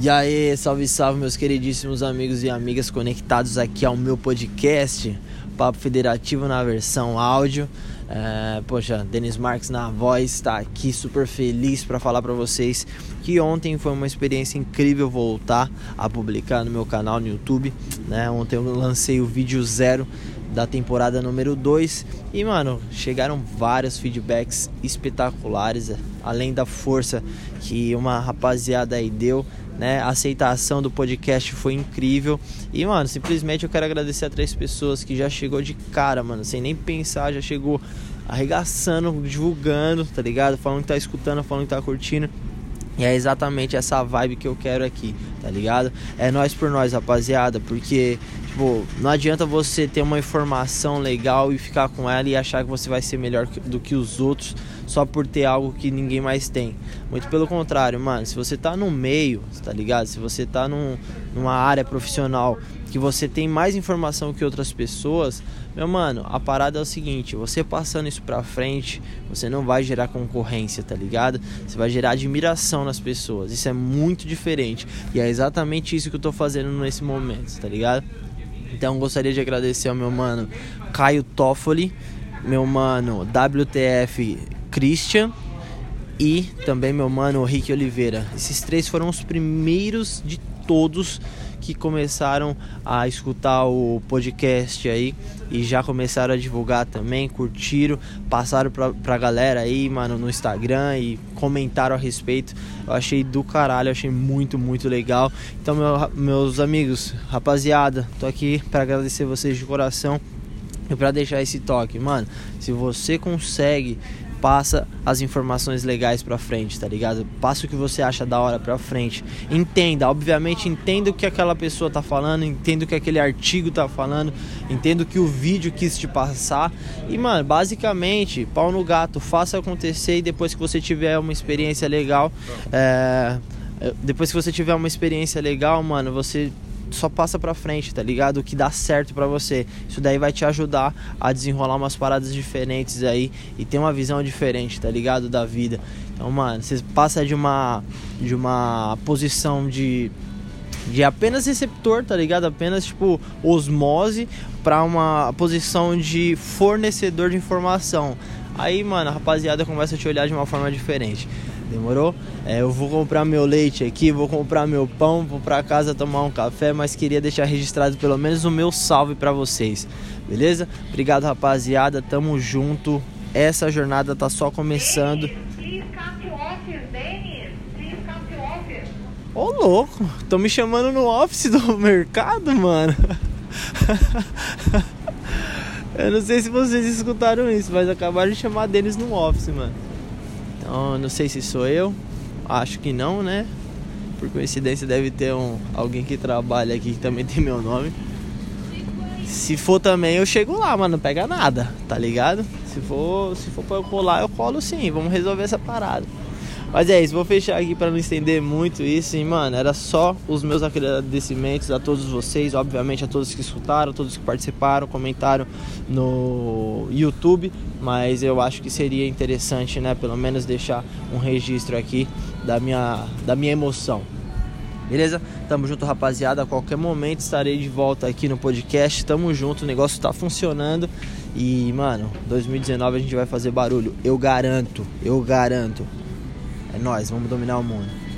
E aí, salve, salve, meus queridíssimos amigos e amigas conectados aqui ao meu podcast, Papo Federativo na versão áudio. É, poxa, Denis Marques na voz está aqui super feliz para falar para vocês que ontem foi uma experiência incrível voltar a publicar no meu canal no YouTube. Né? Ontem eu lancei o vídeo zero da temporada número 2 e mano, chegaram vários feedbacks espetaculares, além da força que uma rapaziada aí deu né? A aceitação do podcast foi incrível. E, mano, simplesmente eu quero agradecer a três pessoas que já chegou de cara, mano, sem nem pensar, já chegou arregaçando, divulgando, tá ligado? Falando que tá escutando, falando que tá curtindo. E é exatamente essa vibe que eu quero aqui, tá ligado? É nós por nós, rapaziada, porque tipo, não adianta você ter uma informação legal e ficar com ela e achar que você vai ser melhor do que os outros só por ter algo que ninguém mais tem. Muito pelo contrário, mano. Se você tá no meio, tá ligado? Se você tá num, numa área profissional que você tem mais informação que outras pessoas, meu mano, a parada é o seguinte: você passando isso pra frente, você não vai gerar concorrência, tá ligado? Você vai gerar admiração nas pessoas. Isso é muito diferente. E é exatamente isso que eu tô fazendo nesse momento, tá ligado? Então gostaria de agradecer ao meu mano Caio Toffoli, meu mano WTF Christian e também meu mano Rick Oliveira. Esses três foram os primeiros de todos que começaram a escutar o podcast aí e já começaram a divulgar também, curtiram, passaram pra, pra galera aí, mano, no Instagram e comentaram a respeito. Eu achei do caralho, achei muito, muito legal. Então, meu, meus amigos, rapaziada, tô aqui para agradecer vocês de coração e para deixar esse toque, mano. Se você consegue passa as informações legais pra frente, tá ligado? Passa o que você acha da hora pra frente. Entenda, obviamente, entenda o que aquela pessoa tá falando, entenda o que aquele artigo tá falando, entenda o que o vídeo quis te passar. E, mano, basicamente, pau no gato, faça acontecer e depois que você tiver uma experiência legal, é... depois que você tiver uma experiência legal, mano, você só passa pra frente, tá ligado? O que dá certo para você. Isso daí vai te ajudar a desenrolar umas paradas diferentes aí e ter uma visão diferente, tá ligado? Da vida. Então, mano, você passa de uma de uma posição de de apenas receptor, tá ligado? Apenas tipo osmose para uma posição de fornecedor de informação. Aí, mano, a rapaziada começa a te olhar de uma forma diferente. Demorou? É, eu vou comprar meu leite aqui, vou comprar meu pão, vou para casa tomar um café, mas queria deixar registrado pelo menos o meu salve para vocês. Beleza? Obrigado, rapaziada. Tamo junto. Essa jornada tá só começando. Ô, oh, louco, estão me chamando no office do mercado, mano. Eu não sei se vocês escutaram isso, mas acabaram de chamar deles no office, mano. Então, não sei se sou eu. Acho que não, né? Por coincidência deve ter um, alguém que trabalha aqui que também tem meu nome. Se for também, eu chego lá, mano, não pega nada, tá ligado? Se for, se for pra eu colar, eu colo sim. Vamos resolver essa parada. Mas é isso, vou fechar aqui para não estender muito isso. E, mano, era só os meus agradecimentos a todos vocês, obviamente a todos que escutaram, todos que participaram, comentaram no YouTube. Mas eu acho que seria interessante, né, pelo menos deixar um registro aqui da minha, da minha emoção. Beleza? Tamo junto, rapaziada. A qualquer momento estarei de volta aqui no podcast. Tamo junto, o negócio tá funcionando. E, mano, 2019 a gente vai fazer barulho. Eu garanto, eu garanto. É nós, vamos dominar o mundo.